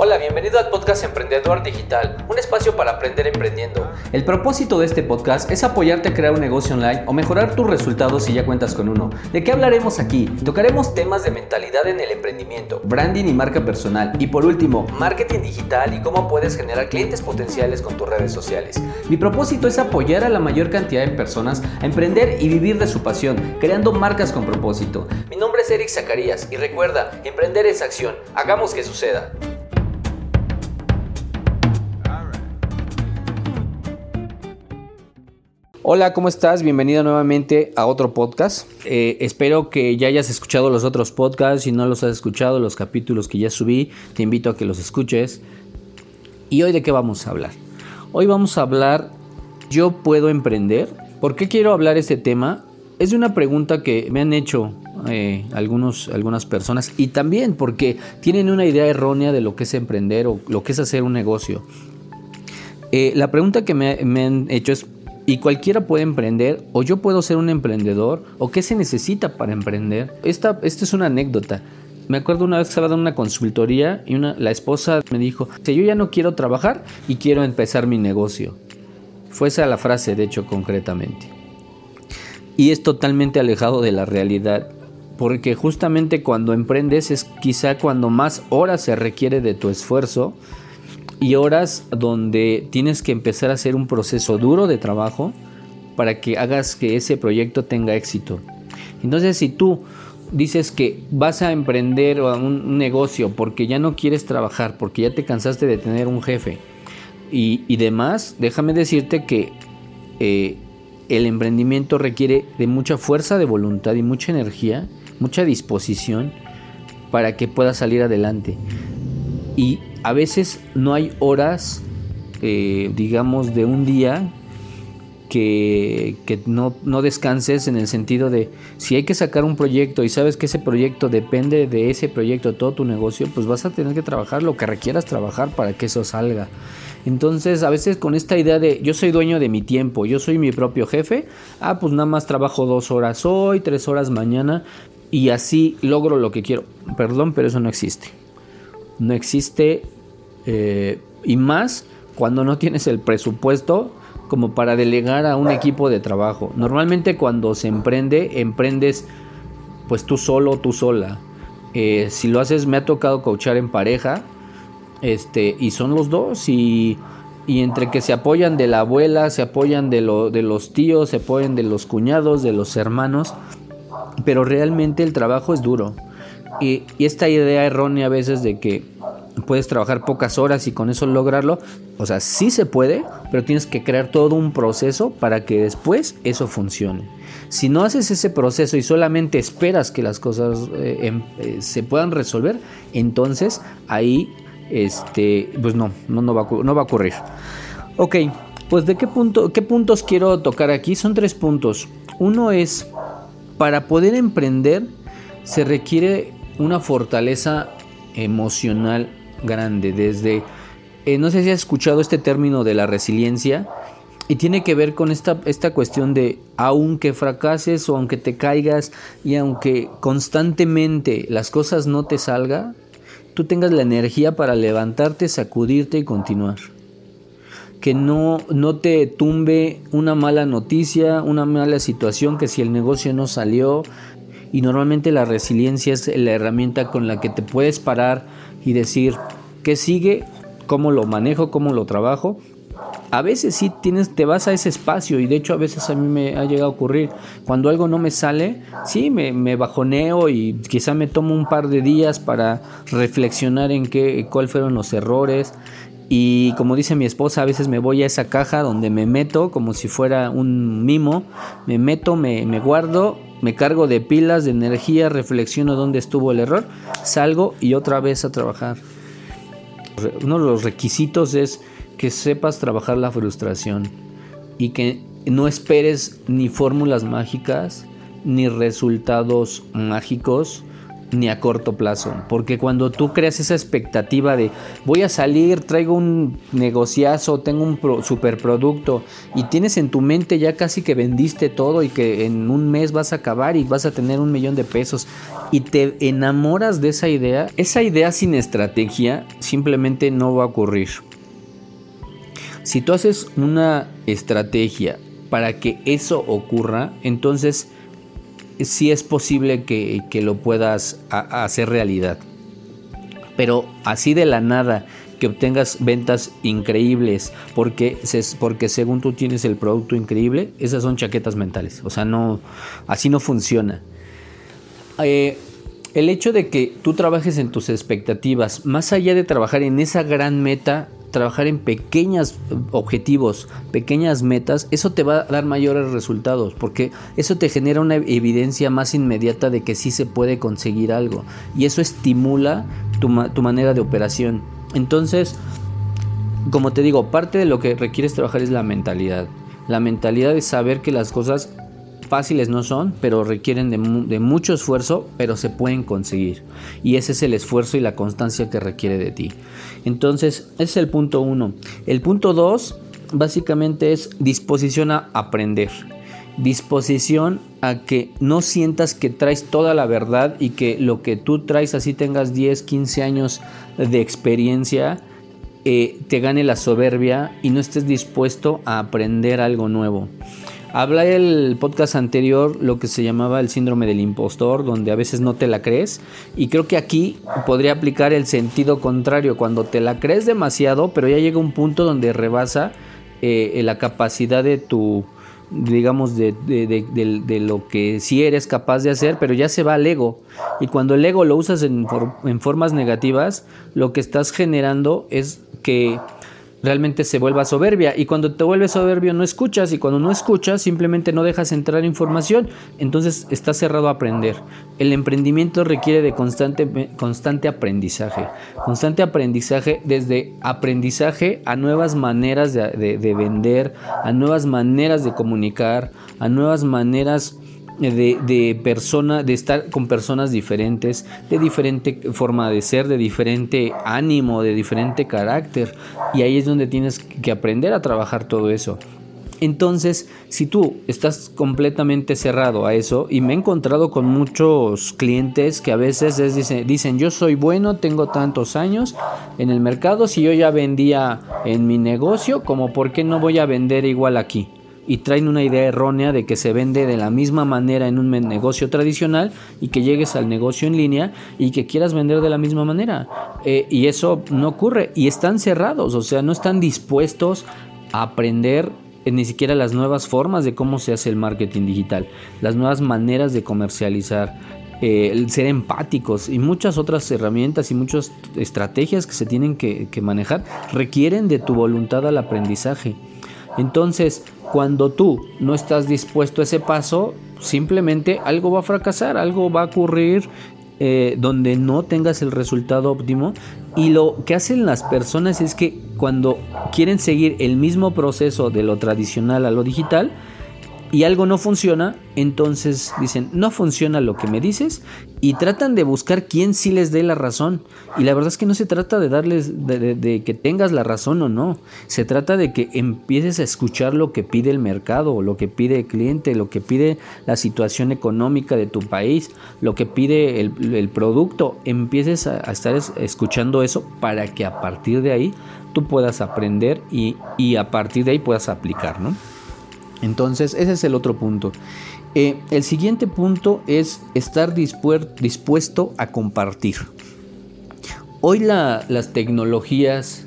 Hola, bienvenido al podcast Emprendedor Digital, un espacio para aprender emprendiendo. El propósito de este podcast es apoyarte a crear un negocio online o mejorar tus resultados si ya cuentas con uno. ¿De qué hablaremos aquí? Tocaremos temas de mentalidad en el emprendimiento, branding y marca personal y por último, marketing digital y cómo puedes generar clientes potenciales con tus redes sociales. Mi propósito es apoyar a la mayor cantidad de personas a emprender y vivir de su pasión, creando marcas con propósito. Mi nombre es Eric Zacarías y recuerda, emprender es acción. Hagamos que suceda. Hola, ¿cómo estás? Bienvenido nuevamente a otro podcast. Eh, espero que ya hayas escuchado los otros podcasts. Si no los has escuchado, los capítulos que ya subí, te invito a que los escuches. ¿Y hoy de qué vamos a hablar? Hoy vamos a hablar, ¿yo puedo emprender? ¿Por qué quiero hablar este tema? Es una pregunta que me han hecho eh, algunos, algunas personas y también porque tienen una idea errónea de lo que es emprender o lo que es hacer un negocio. Eh, la pregunta que me han hecho es y cualquiera puede emprender o yo puedo ser un emprendedor o qué se necesita para emprender. Esta, esta es una anécdota. Me acuerdo una vez que estaba dando una consultoría y la esposa me dijo, que yo ya no quiero trabajar y quiero empezar mi negocio. Fue esa la frase, de hecho, concretamente. Y es totalmente alejado de la realidad, porque justamente cuando emprendes es quizá cuando más horas se requiere de tu esfuerzo y horas donde tienes que empezar a hacer un proceso duro de trabajo para que hagas que ese proyecto tenga éxito. Entonces, si tú dices que vas a emprender un negocio porque ya no quieres trabajar, porque ya te cansaste de tener un jefe y, demás, déjame decirte que eh, el emprendimiento requiere de mucha fuerza de voluntad y mucha energía, mucha disposición para que puedas salir adelante. Y a veces no hay horas, eh, digamos, de un día que, no, no, descanses en el sentido de si hay que sacar un proyecto y sabes que ese proyecto depende de ese proyecto, todo tu negocio, pues vas a tener que trabajar lo que requieras trabajar para que eso salga. Entonces, a veces con esta idea de yo soy dueño de mi tiempo, yo soy mi propio jefe, ah, pues nada más trabajo dos horas hoy, tres horas mañana y así logro lo que quiero. Perdón, pero eso no existe. No existe eh, y más cuando no tienes el presupuesto como para delegar a un equipo de trabajo. Normalmente cuando se emprende, emprendes pues tú solo, tú sola. Eh, si lo haces, me ha tocado coachar en pareja, este, y son los dos, y, y entre que se apoyan de la abuela, se apoyan de, lo, de los tíos, se apoyan de los cuñados, de los hermanos, pero realmente el trabajo es duro. Y, esta idea errónea a veces de que puedes trabajar pocas horas y con eso lograrlo. O sea, sí se puede, pero tienes que crear todo un proceso para que después eso funcione. Si no haces ese proceso y solamente esperas que las cosas eh, em, eh, se puedan resolver, entonces ahí, este, pues no, no, no, va, no va a ocurrir. Ok, pues de qué, punto, qué puntos quiero tocar aquí. Son tres puntos. Uno es, para poder emprender se requiere una fortaleza emocional grande, desde, eh, no sé si has escuchado este término de la resiliencia, y tiene que ver con esta, esta cuestión de aunque fracases o aunque te caigas y aunque constantemente las cosas no te salgan, tú tengas la energía para levantarte, sacudirte y continuar. Que no, no te tumbe una mala noticia, una mala situación, que si el negocio no salió. Y normalmente la resiliencia es la herramienta con la que te puedes parar y decir, ¿qué sigue? ¿Cómo lo manejo? ¿Cómo lo trabajo? A veces sí tienes, te vas a ese espacio y de hecho a veces a mí me ha llegado a ocurrir cuando algo no me sale, sí me, me bajoneo y quizá me tomo un par de días para reflexionar en qué, cuáles fueron los errores y como dice mi esposa, a veces me voy a esa caja donde me meto como si fuera un mimo, me meto, me, me guardo me cargo de pilas, de energía, reflexiono dónde estuvo el error, salgo y otra vez a trabajar. Uno de los requisitos es que sepas trabajar la frustración y que no esperes ni fórmulas mágicas, ni resultados mágicos, ni a corto plazo. Porque cuando tú creas esa expectativa de voy a salir, traigo un negociazo, tengo un superproducto y tienes en tu mente ya casi que vendiste todo y que en un mes vas a acabar y vas a tener un millón de pesos y te enamoras de esa idea, esa idea sin estrategia simplemente no va a ocurrir. Si tú haces una estrategia para que eso ocurra, entonces sí es posible que, lo puedas hacer realidad. Pero así de la nada, que obtengas ventas increíbles porque, porque según tú tienes el producto increíble, esas son chaquetas mentales. O sea, no, así no funciona. Eh, el hecho de que tú trabajes en tus expectativas, más allá de trabajar en esa gran meta, trabajar en pequeños objetivos, pequeñas metas, eso te va a dar mayores resultados, porque eso te genera una evidencia más inmediata de que sí se puede conseguir algo, y eso estimula tu, tu manera de operación. Entonces, como te digo, parte de lo que requieres trabajar es la mentalidad. La mentalidad de saber que las cosas fáciles no son, pero requieren de, mucho esfuerzo, pero se pueden conseguir. Y ese es el esfuerzo y la constancia que requiere de ti. Entonces, ese es el punto uno. El punto dos, básicamente es disposición a aprender. Disposición a que no sientas que traes toda la verdad y que lo que tú traes, así tengas 10, 15 años de experiencia, eh, te gane la soberbia y no estés dispuesto a aprender algo nuevo. Habla el podcast anterior lo que se llamaba el síndrome del impostor, donde a veces no te la crees. Y creo que aquí podría aplicar el sentido contrario, cuando te la crees demasiado, pero ya llega un punto donde rebasa eh, la capacidad de tu, digamos, de, de, lo que sí eres capaz de hacer, pero ya se va al ego. Y cuando el ego lo usas en, en formas negativas, lo que estás generando es que realmente se vuelva soberbia. Y cuando te vuelves soberbio no escuchas y cuando no escuchas simplemente no dejas entrar información. Entonces estás cerrado a aprender. El emprendimiento requiere de constante, constante aprendizaje. Constante aprendizaje desde aprendizaje a nuevas maneras de, de vender, a nuevas maneras de comunicar, a nuevas maneras de, de persona, de estar con personas diferentes, de diferente forma de ser, de diferente ánimo, de diferente carácter. Y ahí es donde tienes que aprender a trabajar todo eso. Entonces, si tú estás completamente cerrado a eso, y me he encontrado con muchos clientes que a veces dicen, dicen, yo soy bueno, tengo tantos años en el mercado, si yo ya vendía en mi negocio, como por qué no voy a vender igual aquí y traen una idea errónea de que se vende de la misma manera en un negocio tradicional y que llegues al negocio en línea y que quieras vender de la misma manera. Eh, y eso no ocurre y están cerrados, o sea, no están dispuestos a aprender ni siquiera las nuevas formas de cómo se hace el marketing digital, las nuevas maneras de comercializar, eh, el ser empáticos y muchas otras herramientas y muchas estrategias que se tienen que manejar requieren de tu voluntad al aprendizaje. Entonces, cuando tú no estás dispuesto a ese paso, simplemente algo va a fracasar, algo va a ocurrir eh, donde no tengas el resultado óptimo. Y lo que hacen las personas es que cuando quieren seguir el mismo proceso de lo tradicional a lo digital, y algo no funciona, entonces dicen, no funciona lo que me dices y tratan de buscar quién sí les dé la razón. Y la verdad es que no se trata de darles, de, que tengas la razón o no, se trata de que empieces a escuchar lo que pide el mercado, lo que pide el cliente, lo que pide la situación económica de tu país, lo que pide el, producto, empieces a, estar escuchando eso para que a partir de ahí tú puedas aprender y, y a partir de ahí puedas aplicar, ¿no? Entonces, ese es el otro punto. Eh, el siguiente punto es estar dispuesto a compartir. Hoy las tecnologías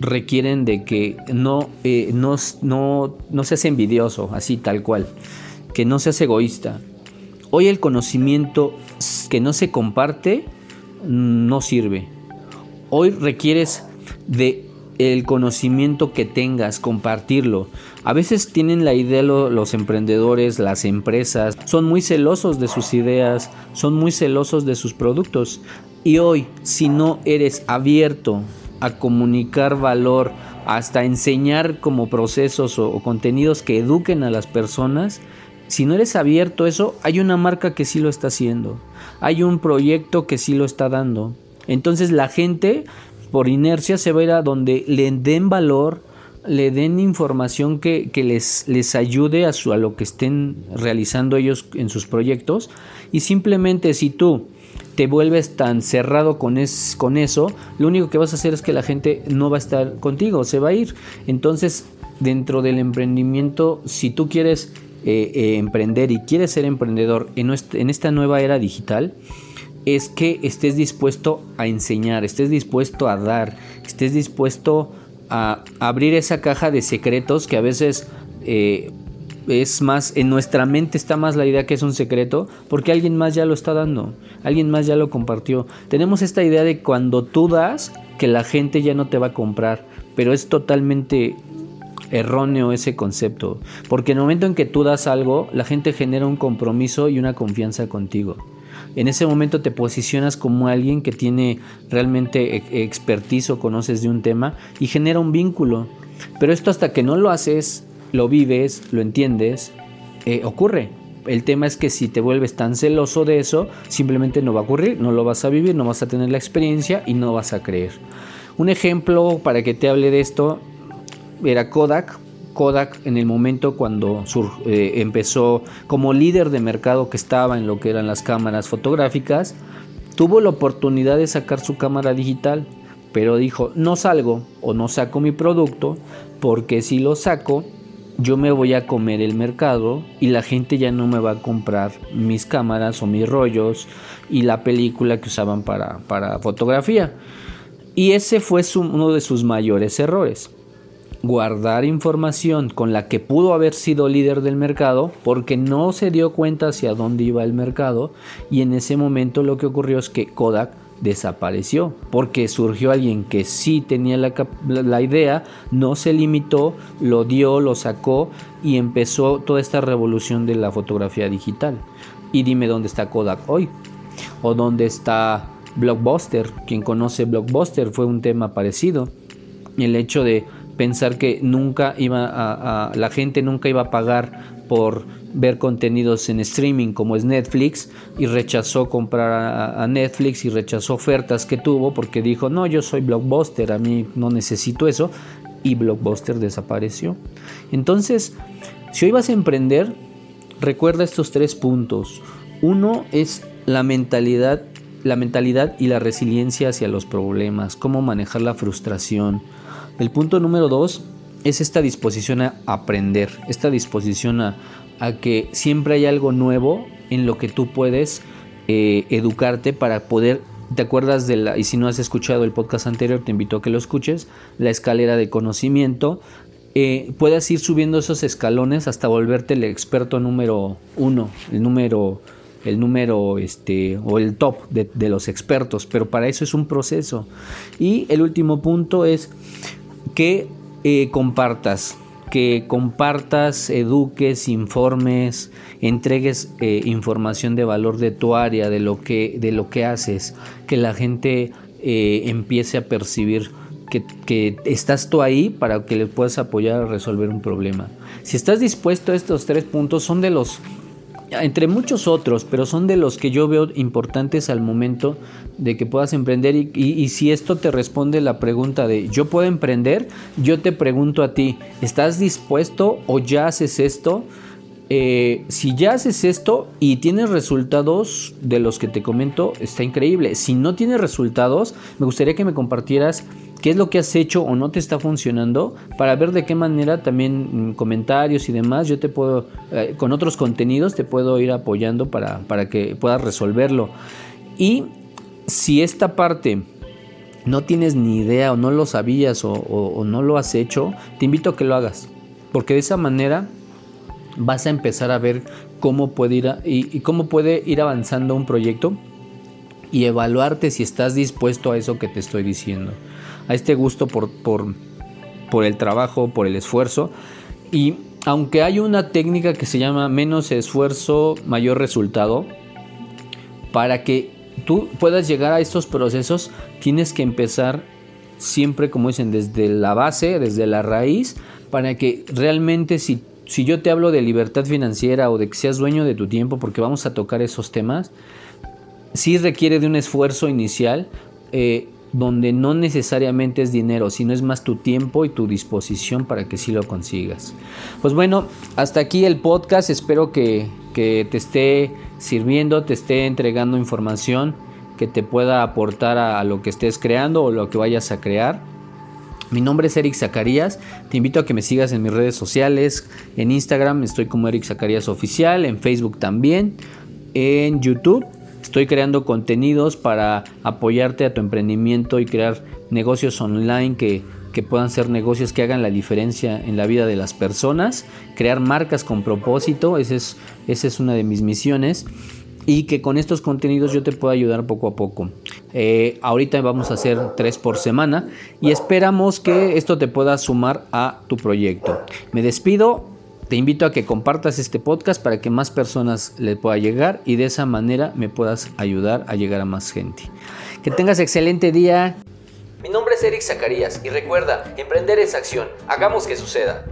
requieren de que no, eh, no, no, no seas envidioso, así tal cual, que no seas egoísta. Hoy el conocimiento que no se comparte no sirve. Hoy requieres de el conocimiento que tengas, compartirlo. A veces tienen la idea los emprendedores, las empresas, son muy celosos de sus ideas, son muy celosos de sus productos. Y hoy, si no eres abierto a comunicar valor, hasta enseñar como procesos o, contenidos que eduquen a las personas, si no eres abierto a eso, hay una marca que sí lo está haciendo. hay un proyecto que sí lo está dando. Entonces la gente por inercia se va a ir a donde le den valor, le den información que, les, les ayude a, su, a lo que estén realizando ellos en sus proyectos. Y simplemente si tú te vuelves tan cerrado con, es, con eso, lo único que vas a hacer es que la gente no va a estar contigo, se va a ir. Entonces, dentro del emprendimiento, si tú quieres eh, eh, emprender y quieres ser emprendedor en, en esta nueva era digital, es que estés dispuesto a enseñar, estés dispuesto a dar, estés dispuesto a abrir esa caja de secretos que a veces eh, es más, en nuestra mente está más la idea que es un secreto, porque alguien más ya lo está dando, alguien más ya lo compartió. Tenemos esta idea de cuando tú das, que la gente ya no te va a comprar, pero es totalmente erróneo ese concepto, porque en el momento en que tú das algo, la gente genera un compromiso y una confianza contigo. En ese momento te posicionas como alguien que tiene realmente e-, expertise o conoces de un tema y genera un vínculo. Pero esto hasta que no lo haces, lo vives, lo entiendes, eh, ocurre. El tema es que si te vuelves tan celoso de eso, simplemente no va a ocurrir, no lo vas a vivir, no vas a tener la experiencia y no vas a creer. Un ejemplo para que te hable de esto era Kodak. Kodak en el momento cuando eh, empezó como líder de mercado que estaba en lo que eran las cámaras fotográficas, tuvo la oportunidad de sacar su cámara digital, pero dijo, no salgo o no saco mi producto porque si lo saco yo me voy a comer el mercado y la gente ya no me va a comprar mis cámaras o mis rollos y la película que usaban para, para fotografía. Y ese fue uno de sus mayores errores. Guardar información con la que pudo haber sido líder del mercado porque no se dio cuenta hacia dónde iba el mercado y en ese momento lo que ocurrió es que Kodak desapareció porque surgió alguien que sí tenía la, idea, no se limitó, lo dio, lo sacó y empezó toda esta revolución de la fotografía digital. Y dime dónde está Kodak hoy o dónde está Blockbuster. Quien conoce Blockbuster fue un tema parecido. El hecho de pensar que nunca iba a la gente nunca iba a pagar por ver contenidos en streaming como es Netflix y rechazó comprar a, Netflix y rechazó ofertas que tuvo porque dijo no yo soy blockbuster a mí no necesito eso y blockbuster desapareció. Entonces si hoy vas a emprender recuerda estos tres puntos. Uno es la mentalidad la mentalidad y la resiliencia hacia los problemas cómo manejar la frustración el punto número dos es esta disposición a aprender, esta disposición a, que siempre hay algo nuevo en lo que tú puedes eh, educarte para poder ¿Te acuerdas de la, y si no has escuchado el podcast anterior, te invito a que lo escuches, la escalera de conocimiento? Eh, puedas ir subiendo esos escalones hasta volverte el experto número uno, el número, el número, este, o el top de los expertos, pero para eso es un proceso. Y el último punto es que eh, compartas, que compartas, eduques, informes, entregues eh, información de valor de tu área, de lo que, de lo que haces, que la gente eh, empiece a percibir que, que, estás tú ahí para que le puedas apoyar a resolver un problema. Si estás dispuesto estos tres puntos, son de los entre muchos otros, pero son de los que yo veo importantes al momento de que puedas emprender. Y, si esto te responde la pregunta de yo puedo emprender, yo te pregunto a ti, ¿estás dispuesto o ya haces esto? Eh, si ya haces esto y tienes resultados de los que te comento, está increíble. Si no tienes resultados, me gustaría que me compartieras qué es lo que has hecho o no te está funcionando para ver de qué manera también comentarios y demás yo te puedo eh, con otros contenidos te puedo ir apoyando para, para que puedas resolverlo. Y si esta parte no tienes ni idea o no lo sabías o, no lo has hecho te invito a que lo hagas porque de esa manera vas a empezar a ver cómo puede ir y cómo puede ir avanzando un proyecto y evaluarte si estás dispuesto a eso que te estoy diciendo a este gusto por, por, el trabajo, por el esfuerzo. Y aunque hay una técnica que se llama menos esfuerzo, mayor resultado, para que tú puedas llegar a estos procesos, tienes que empezar siempre, como dicen, desde la base, desde la raíz, para que realmente si, si yo te hablo de libertad financiera o de que seas dueño de tu tiempo, porque vamos a tocar esos temas, sí requiere de un esfuerzo inicial. Eh, donde no necesariamente es dinero, sino es más tu tiempo y tu disposición para que sí lo consigas. Pues bueno, hasta aquí el podcast, espero que, que te esté sirviendo, te esté entregando información que te pueda aportar a, lo que estés creando o lo que vayas a crear. Mi nombre es Eric Zacarías. Te invito a que me sigas en mis redes sociales. En Instagram estoy como Eric Zacarías Oficial. En Facebook también. En YouTube Estoy creando contenidos para apoyarte a tu emprendimiento y crear negocios online que, puedan ser negocios que hagan la diferencia en la vida de las personas, crear marcas con propósito, esa es, es una de mis misiones y que con estos contenidos yo te pueda ayudar poco a poco. Eh, ahorita vamos a hacer tres por semana y esperamos que esto te pueda sumar a tu proyecto. Me despido, te invito a que compartas este podcast para que más personas le pueda llegar y de esa manera me puedas ayudar a llegar a más gente. Que tengas excelente día. Mi nombre es Eric Zacarías y recuerda, emprender es acción. Hagamos que suceda.